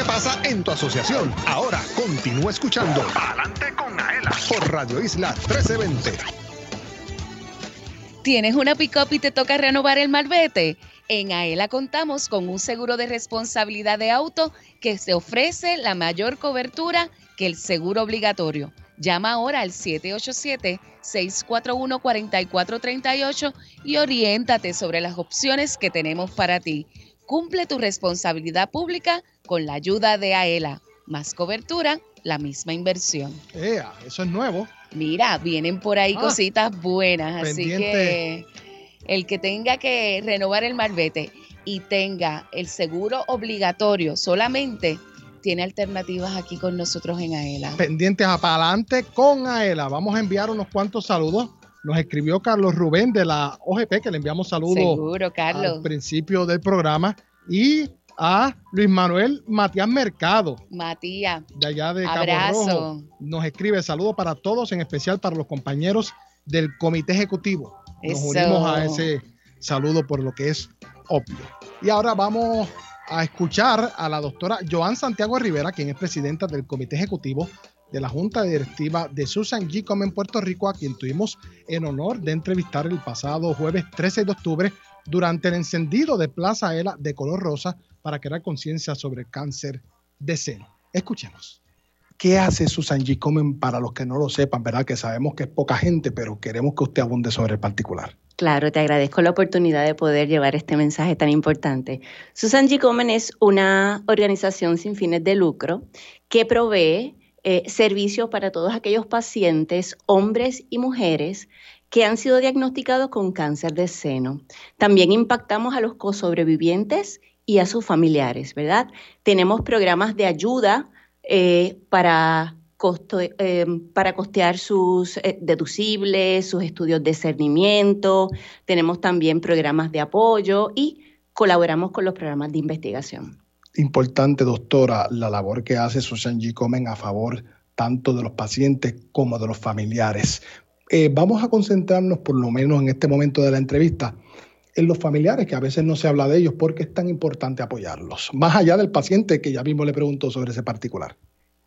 Que pasa en tu asociación. Ahora continúa escuchando Adelante con Aela por Radio Isla 1320. ¿Tienes una pick-up y te toca renovar el malvete? En AELA contamos con un seguro de responsabilidad de auto que se ofrece la mayor cobertura que el seguro obligatorio. Llama ahora al 787-641-4438 y oriéntate sobre las opciones que tenemos para ti. Cumple tu responsabilidad pública con la ayuda de AELA. Más cobertura, la misma inversión. Ea, eso es nuevo. Mira, vienen por ahí Ah. cositas buenas, así que el que tenga que renovar el malvete y tenga el seguro obligatorio solamente tiene alternativas aquí con nosotros en AELA. Pendientes a Palante con Aela. Vamos a enviar unos cuantos saludos Nos escribió Carlos Rubén de la OGP, que le enviamos saludos Seguro, Carlos. al principio del programa. Y a Luis Manuel Matías Mercado, Matías. de allá de Cabo Abrazo. Rojo. Nos escribe saludos para todos, en especial para los compañeros del Comité Ejecutivo. Nos Eso. unimos a ese saludo por lo que es obvio. Y ahora vamos a escuchar a la doctora Joan Santiago Rivera, quien es presidenta del Comité Ejecutivo de la Junta Directiva de Susan G. Com en Puerto Rico, a quien tuvimos en honor de entrevistar el pasado jueves 13 de octubre durante el encendido de Plaza Ela de color rosa para crear conciencia sobre el cáncer de seno. Escuchemos. ¿Qué hace Susan G. Komen para los que no lo sepan, verdad? Que sabemos que es poca gente, pero queremos que usted abunde sobre el particular. Claro, te agradezco la oportunidad de poder llevar este mensaje tan importante. Susan G. Komen es una organización sin fines de lucro que provee eh, servicios para todos aquellos pacientes, hombres y mujeres, que han sido diagnosticados con cáncer de seno. También impactamos a los cosobrevivientes y a sus familiares, ¿verdad? Tenemos programas de ayuda eh, para, eh, para costear sus eh, deducibles, sus estudios de cernimiento. Tenemos también programas de apoyo y colaboramos con los programas de investigación. Importante, doctora, la labor que hace Susan G. Komen a favor tanto de los pacientes como de los familiares. Vamos a concentrarnos, por lo menos en este momento de la entrevista, en los familiares, que a veces no se habla de ellos, porque es tan importante apoyarlos. Más allá del paciente, que ya mismo le preguntó sobre ese particular.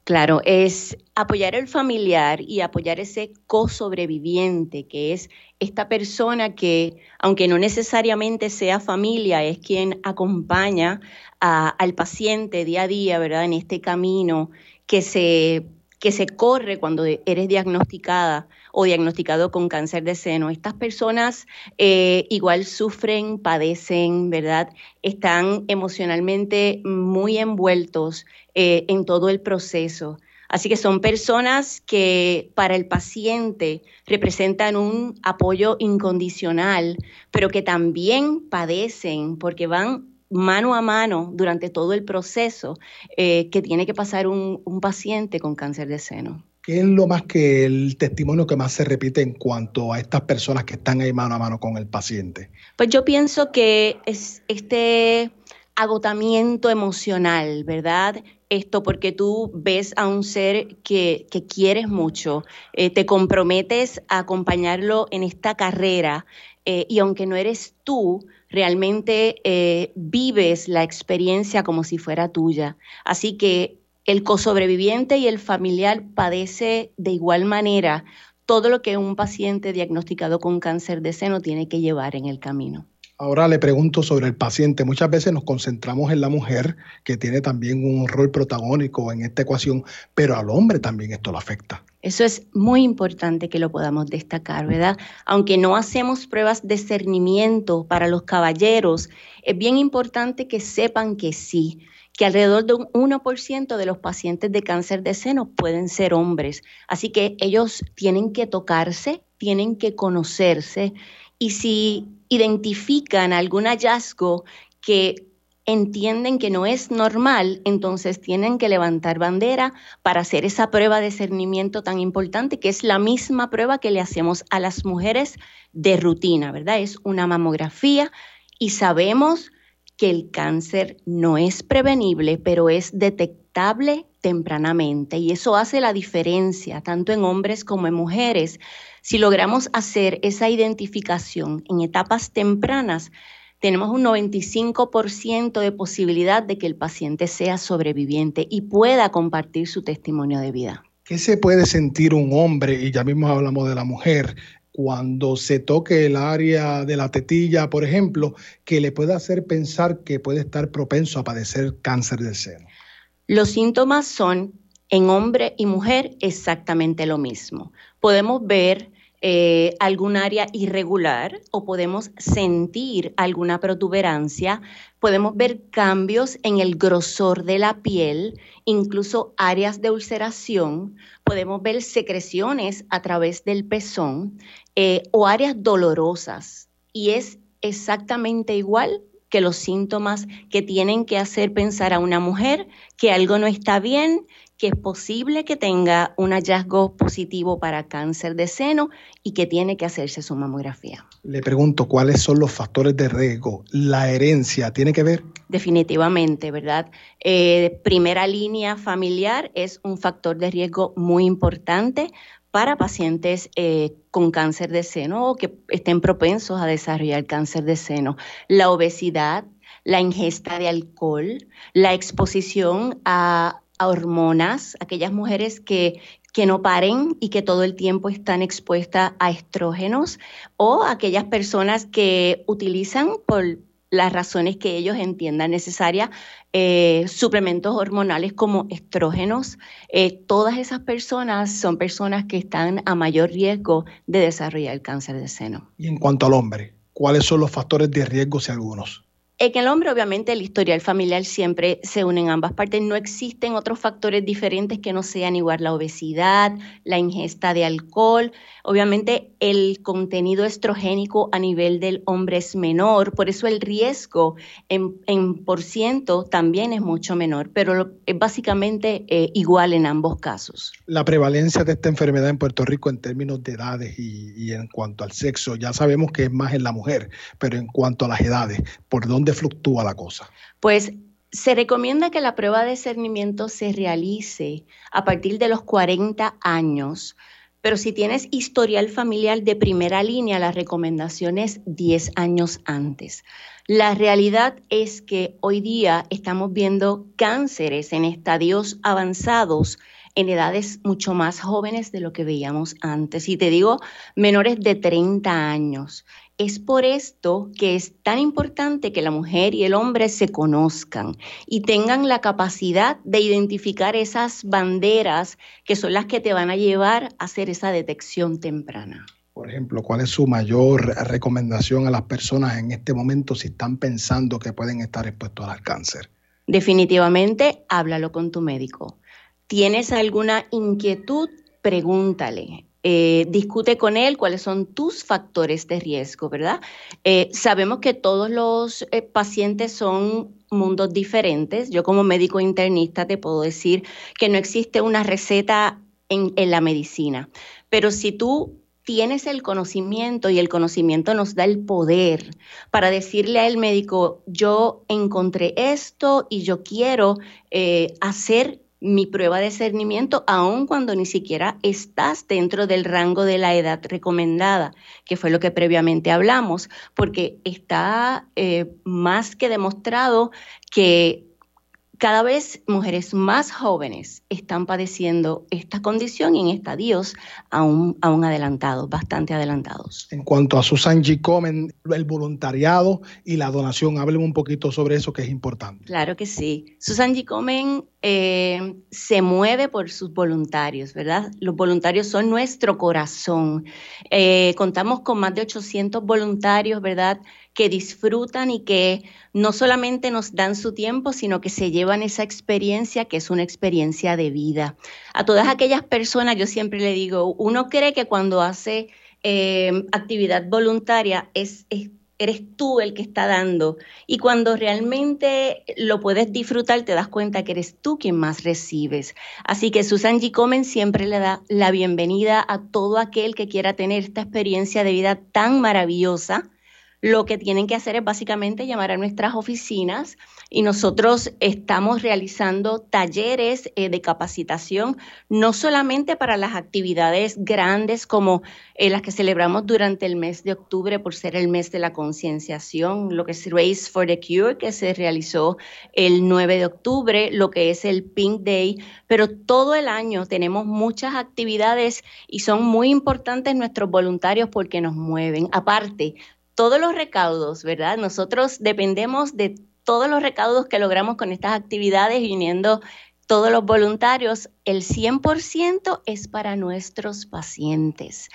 Claro, es apoyar al familiar y apoyar ese co-sobreviviente, que es esta persona que, aunque no necesariamente sea familia, es quien acompaña a- al paciente día a día, ¿verdad? En este camino que se, que se corre cuando eres diagnosticada o diagnosticado con cáncer de seno. Estas personas eh, igual sufren, padecen, ¿verdad? Están emocionalmente muy envueltos eh, en todo el proceso. Así que son personas que para el paciente representan un apoyo incondicional, pero que también padecen porque van mano a mano durante todo el proceso eh, que tiene que pasar un, un paciente con cáncer de seno. ¿Qué es lo más que el testimonio que más se repite en cuanto a estas personas que están ahí mano a mano con el paciente? Pues yo pienso que es este agotamiento emocional, ¿verdad? Esto porque tú ves a un ser que, que quieres mucho, eh, te comprometes a acompañarlo en esta carrera eh, y aunque no eres tú, realmente eh, vives la experiencia como si fuera tuya. Así que el cosobreviviente y el familiar padece de igual manera todo lo que un paciente diagnosticado con cáncer de seno tiene que llevar en el camino. Ahora le pregunto sobre el paciente. Muchas veces nos concentramos en la mujer, que tiene también un rol protagónico en esta ecuación, pero al hombre también esto lo afecta. Eso es muy importante que lo podamos destacar, ¿verdad? Aunque no hacemos pruebas de cernimiento para los caballeros, es bien importante que sepan que sí, que alrededor de un 1% de los pacientes de cáncer de seno pueden ser hombres. Así que ellos tienen que tocarse, tienen que conocerse y si identifican algún hallazgo que entienden que no es normal, entonces tienen que levantar bandera para hacer esa prueba de cernimiento tan importante, que es la misma prueba que le hacemos a las mujeres de rutina, ¿verdad? Es una mamografía y sabemos que el cáncer no es prevenible, pero es detectable tempranamente y eso hace la diferencia tanto en hombres como en mujeres. Si logramos hacer esa identificación en etapas tempranas, tenemos un 95% de posibilidad de que el paciente sea sobreviviente y pueda compartir su testimonio de vida. ¿Qué se puede sentir un hombre, y ya mismo hablamos de la mujer, cuando se toque el área de la tetilla, por ejemplo, que le puede hacer pensar que puede estar propenso a padecer cáncer del seno? Los síntomas son en hombre y mujer exactamente lo mismo. Podemos ver eh, algún área irregular o podemos sentir alguna protuberancia, podemos ver cambios en el grosor de la piel, incluso áreas de ulceración, podemos ver secreciones a través del pezón eh, o áreas dolorosas. Y es exactamente igual que los síntomas que tienen que hacer pensar a una mujer que algo no está bien, que es posible que tenga un hallazgo positivo para cáncer de seno y que tiene que hacerse su mamografía. Le pregunto, ¿cuáles son los factores de riesgo? ¿La herencia tiene que ver? Definitivamente, ¿verdad? Eh, primera línea familiar es un factor de riesgo muy importante para pacientes eh, con cáncer de seno o que estén propensos a desarrollar cáncer de seno. La obesidad, la ingesta de alcohol, la exposición a, a hormonas, aquellas mujeres que, que no paren y que todo el tiempo están expuestas a estrógenos o aquellas personas que utilizan por las razones que ellos entiendan necesarias, eh, suplementos hormonales como estrógenos. Eh, todas esas personas son personas que están a mayor riesgo de desarrollar el cáncer de seno. Y en cuanto al hombre, ¿cuáles son los factores de riesgo si algunos? En el hombre, obviamente, el historial familiar siempre se une en ambas partes. No existen otros factores diferentes que no sean igual la obesidad, la ingesta de alcohol. Obviamente, el contenido estrogénico a nivel del hombre es menor, por eso el riesgo en, por ciento también es mucho menor, pero es básicamente eh, igual en ambos casos. La prevalencia de esta enfermedad en Puerto Rico en términos de edades y en cuanto al sexo, ya sabemos que es más en la mujer, pero en cuanto a las edades, ¿por dónde fluctúa la cosa? Pues se recomienda que la prueba de cernimiento se realice a partir de los 40 años, pero si tienes historial familiar de primera línea, la recomendación es 10 años antes. La realidad es que hoy día estamos viendo cánceres en estadios avanzados en edades mucho más jóvenes de lo que veíamos antes. Y te digo, menores de 30 años. Es por esto que es tan importante que la mujer y el hombre se conozcan y tengan la capacidad de identificar esas banderas que son las que te van a llevar a hacer esa detección temprana. Por ejemplo, ¿cuál es su mayor recomendación a las personas en este momento si están pensando que pueden estar expuestos al cáncer? Definitivamente, háblalo con tu médico. ¿Tienes alguna inquietud? Pregúntale. Eh, discute con él cuáles son tus factores de riesgo, ¿verdad? Eh, sabemos que todos los eh, pacientes son mundos diferentes. Yo como médico internista te puedo decir que no existe una receta en, la medicina, pero si tú tienes el conocimiento y el conocimiento nos da el poder para decirle al médico, yo encontré esto y yo quiero hacer mi prueba de cernimiento, aun cuando ni siquiera estás dentro del rango de la edad recomendada, que fue lo que previamente hablamos, porque está eh, más que demostrado que cada vez mujeres más jóvenes están padeciendo esta condición y en estadios aún, aún adelantados, bastante adelantados. En cuanto a Susan G. Komen, el voluntariado y la donación, hablen un poquito sobre eso que es importante. Claro que sí. Susan G. Komen eh, se mueve por sus voluntarios, ¿verdad? Los voluntarios son nuestro corazón. Eh, contamos con más de 800 voluntarios, ¿verdad? Que disfrutan y que no solamente nos dan su tiempo, sino que se llevan esa experiencia que es una experiencia de vida. A todas aquellas personas, yo siempre le digo, uno cree que cuando hace eh, actividad voluntaria es, es eres tú el que está dando. Y cuando realmente lo puedes disfrutar, te das cuenta que eres tú quien más recibes. Así que Susan G. Komen siempre le da la bienvenida a todo aquel que quiera tener esta experiencia de vida tan maravillosa lo que tienen que hacer es básicamente llamar a nuestras oficinas y nosotros estamos realizando talleres eh, de capacitación, no solamente para las actividades grandes como eh, las que celebramos durante el mes de octubre por ser el mes de la concienciación, lo que es Race for the Cure, que se realizó el 9 de octubre, lo que es el Pink Day, pero todo el año tenemos muchas actividades y son muy importantes nuestros voluntarios porque nos mueven. Aparte, todos los recaudos, ¿verdad? Nosotros dependemos de todos los recaudos que logramos con estas actividades, viniendo todos los voluntarios, el 100% es para nuestros pacientes.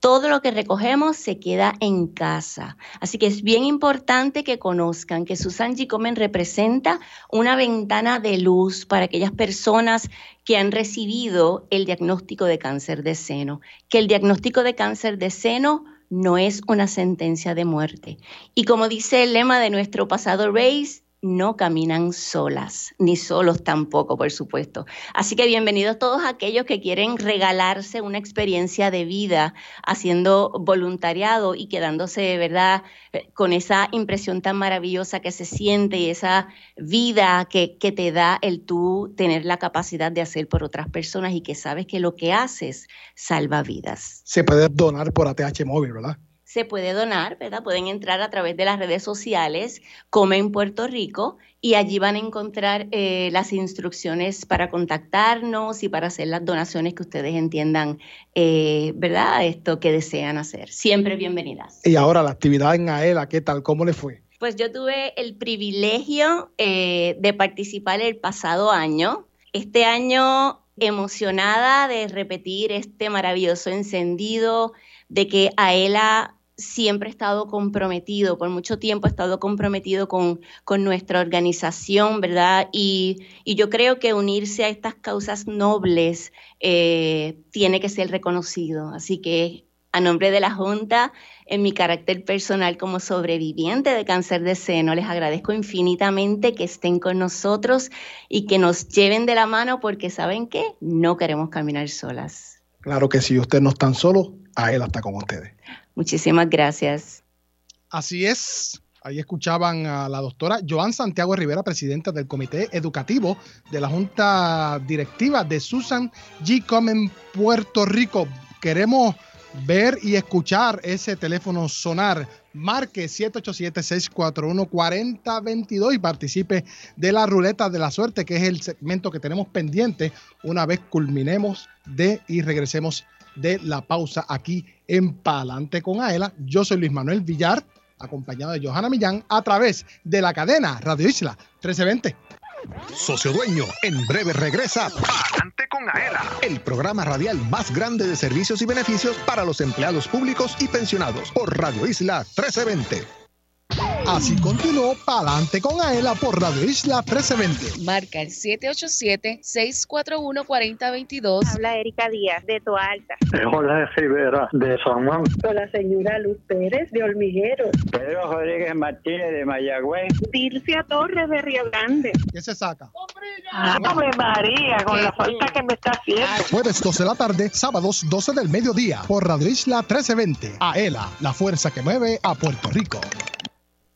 Todo lo que recogemos se queda en casa. Así que es bien importante que conozcan que Susan G. Komen representa una ventana de luz para aquellas personas que han recibido el diagnóstico de cáncer de seno. Que el diagnóstico de cáncer de seno no es una sentencia de muerte. Y como dice el lema de nuestro pasado Race, no caminan solas, ni solos tampoco, por supuesto. Así que bienvenidos todos aquellos que quieren regalarse una experiencia de vida haciendo voluntariado y quedándose, ¿verdad?, eh, con esa impresión tan maravillosa que se siente y esa vida que, que te da el tú tener la capacidad de hacer por otras personas y que sabes que lo que haces salva vidas. Se puede donar por ATH móvil, ¿verdad? Se puede donar, ¿verdad? Pueden entrar a través de las redes sociales, Comen Puerto Rico, y allí van a encontrar eh, las instrucciones para contactarnos y para hacer las donaciones que ustedes entiendan, eh, ¿verdad? Esto que desean hacer. Siempre bienvenidas. Y ahora la actividad en AELA, ¿qué tal? ¿Cómo le fue? Pues yo tuve el privilegio eh, de participar el pasado año. Este año emocionada de repetir este maravilloso encendido, de que AELA siempre ha estado comprometido, por mucho tiempo ha estado comprometido con, con nuestra organización, ¿verdad? Y, yo creo que unirse a estas causas nobles eh, tiene que ser reconocido. Así que a nombre de la Junta, en mi carácter personal como sobreviviente de cáncer de seno, les agradezco infinitamente que estén con nosotros y que nos lleven de la mano porque saben que no queremos caminar solas. Claro que si ustedes no están solos, a él está con ustedes. Muchísimas gracias. Así es. Ahí escuchaban a la doctora Joan Santiago Rivera, presidenta del Comité Educativo de la Junta Directiva de Susan G. Comen Puerto Rico. Queremos ver y escuchar ese teléfono sonar. Marque 787-641-4022 y participe de la ruleta de la suerte, que es el segmento que tenemos pendiente una vez culminemos de y regresemos de la pausa aquí en Palante con Aela. Yo soy Luis Manuel Villar, acompañado de Johanna Millán, a través de la cadena Radio Isla 1320. Socio Dueño, en breve regresa Palante con Aela, el programa radial más grande de servicios y beneficios para los empleados públicos y pensionados por Radio Isla 1320. Así continuó Palante con Aela por Radio Isla 1320. Marca el 787-641-4022. Habla Erika Díaz de Toalta. Jorge Rivera de San Juan. Con la señora Luz Pérez de Olmijero. Pedro Rodríguez Martínez de Mayagüez. Dilcia Torres de Río Grande. ¿Qué se saca? ¡Ave María! Con la falta que me está haciendo. Jueves 12 de la tarde, sábados 12 del mediodía por Radio Isla 1320. Aela, la fuerza que mueve a Puerto Rico.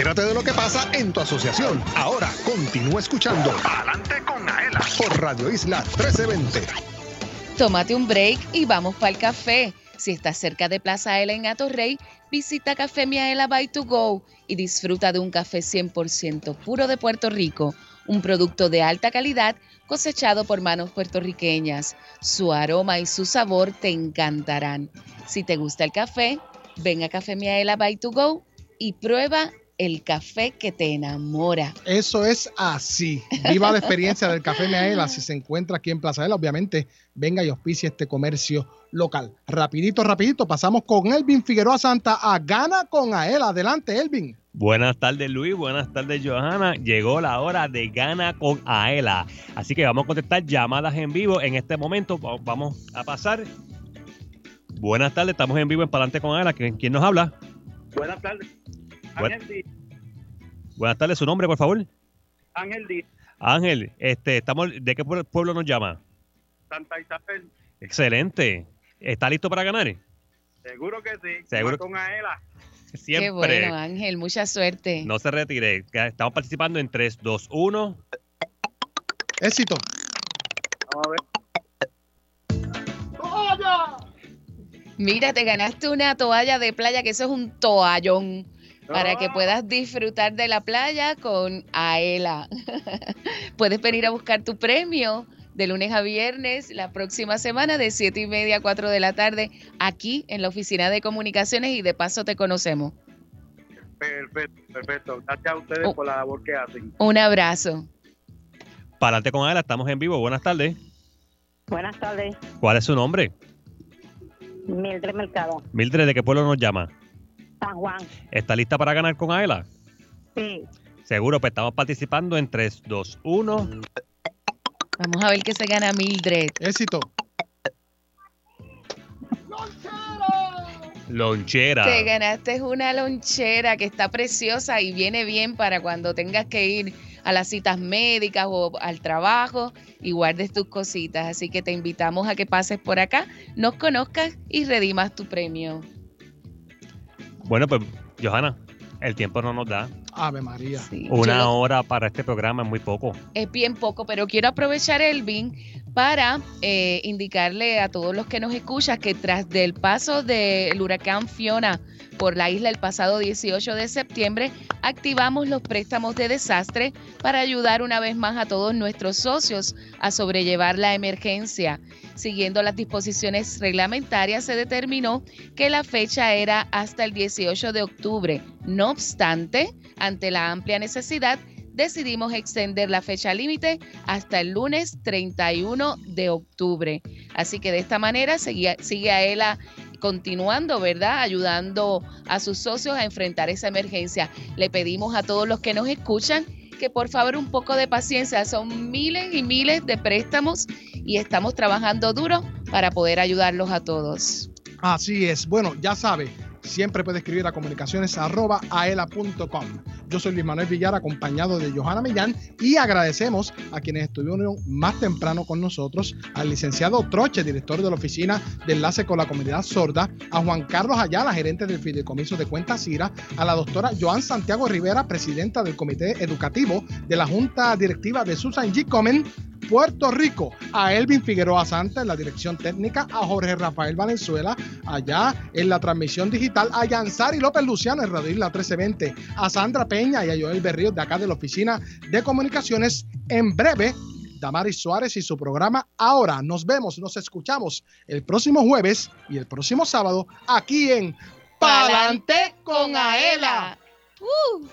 Entérate de lo que pasa en tu asociación. Ahora continúa escuchando. Adelante con Aela por Radio Isla 1320. Tómate un break y vamos para el café. Si estás cerca de Plaza Aela en Atorrey, visita Café Miaela by to go y disfruta de un café 100% puro de Puerto Rico, un producto de alta calidad cosechado por manos puertorriqueñas. Su aroma y su sabor te encantarán. Si te gusta el café, ven a Café Miaela by to go y prueba el café que te enamora. Eso es así. Viva la experiencia del Café Miaela si se encuentra aquí en Plaza Aela. Obviamente, venga y auspicie este comercio local. Rapidito, rapidito, pasamos con Elvin Figueroa Santa a Gana con Aela. Adelante, Elvin. Buenas tardes Luis, buenas tardes Johanna. Llegó la hora de gana con Aela. Así que vamos a contestar llamadas en vivo. En este momento va- vamos a pasar. Buenas tardes, estamos en vivo en Palante con Aela. ¿Quién, quién nos habla? Buenas tardes. Ángel Díaz. Buenas tardes, su nombre, por favor. Ángel Díaz. Ángel, este, estamos, ¿de qué pue- pueblo nos llama? Santa Isabel. Excelente. ¿Está listo para ganar? Seguro que sí. Seguro. Con Aela. Siempre. Qué bueno, Ángel, mucha suerte. No se retire. Estamos participando en 3, 2, 1. Éxito. Vamos a ver. Mira, te ganaste una toalla de playa, que eso es un toallón, para que puedas disfrutar de la playa con Aela. Puedes venir a buscar tu premio de lunes a viernes la próxima semana de 7 y media a 4 de la tarde aquí en la oficina de comunicaciones y de paso te conocemos. Perfecto, perfecto. Gracias a ustedes Oh. por la labor que hacen. Un abrazo. Palante con Aela, estamos en vivo. Buenas tardes. Buenas tardes, ¿Cuál es su nombre? Mildred Mercado, Mildred, ¿de qué pueblo nos llama? San Juan. ¿Está lista para ganar con Aela? Sí, Seguro, pues estamos participando en 3, 2, 1. Vamos a ver qué se gana Mildred. Éxito. Lonchera. Te ganaste una lonchera que está preciosa y viene bien para cuando tengas que ir a las citas médicas o al trabajo y guardes tus cositas. Así que te invitamos a que pases por acá, nos conozcas y redimas tu premio. Bueno, pues, Johanna, el tiempo no nos da. Ave María. Una hora para este programa es muy poco. es bien poco, pero quiero aprovechar Elvin para eh, indicarle a todos los que nos escuchan que tras del paso del huracán Fiona por la isla el pasado 18 de septiembre, activamos los préstamos de desastre para ayudar una vez más a todos nuestros socios a sobrellevar la emergencia. Siguiendo las disposiciones reglamentarias, se determinó que la fecha era hasta el 18 de octubre. No obstante, ante la amplia necesidad, decidimos extender la fecha límite hasta el lunes 31 de octubre. Así que de esta manera sigue, sigue a ella continuando, ¿verdad? Ayudando a sus socios a enfrentar esa emergencia. Le pedimos a todos los que nos escuchan que por favor un poco de paciencia. Son miles y miles de préstamos y estamos trabajando duro para poder ayudarlos a todos. Así es. Bueno, ya sabe, siempre puede escribir a comunicaciones arroba. Yo soy Luis Manuel Villar, acompañado de Johanna Millán, y agradecemos a quienes estuvieron más temprano con nosotros, al licenciado Troche, director de la Oficina de Enlace con la Comunidad Sorda, a Juan Carlos Ayala, gerente del Fideicomiso de Cuentas CIRA, a la doctora Joan Santiago Rivera, presidenta del Comité Educativo de la Junta Directiva de Susan G. Comen, Puerto Rico, a Elvin Figueroa Santa en la dirección técnica, a Jorge Rafael Valenzuela, allá en la transmisión digital, a Yansari López Luciano en Radio Isla 1320, a Sandra Peña y a Joel Berríos de acá de la Oficina de Comunicaciones. En breve, Damaris Suárez y su programa Ahora. Nos vemos, nos escuchamos el próximo jueves y el próximo sábado aquí en Palante con Aela. ¡Uh!